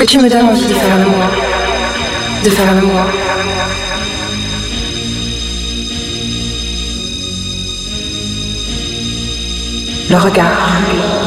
Que tu me donnes envie de faire le moi. De faire le moi. Le regard.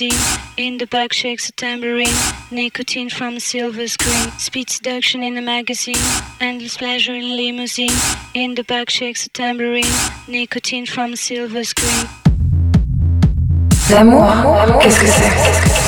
In. In the back shakes a tambourine, nicotine from a silver screen. Speed seduction in the magazine, endless pleasure in limousine. In the back shakes a tambourine, nicotine from a silver screen. L'amour, qu'est-ce que c'est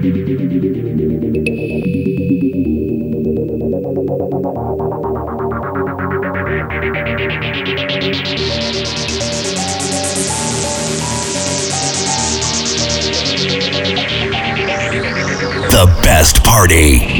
The best party.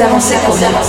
D'avancer pour bien.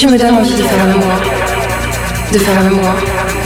Tu me donnes envie de faire l'amour. De faire l'amour.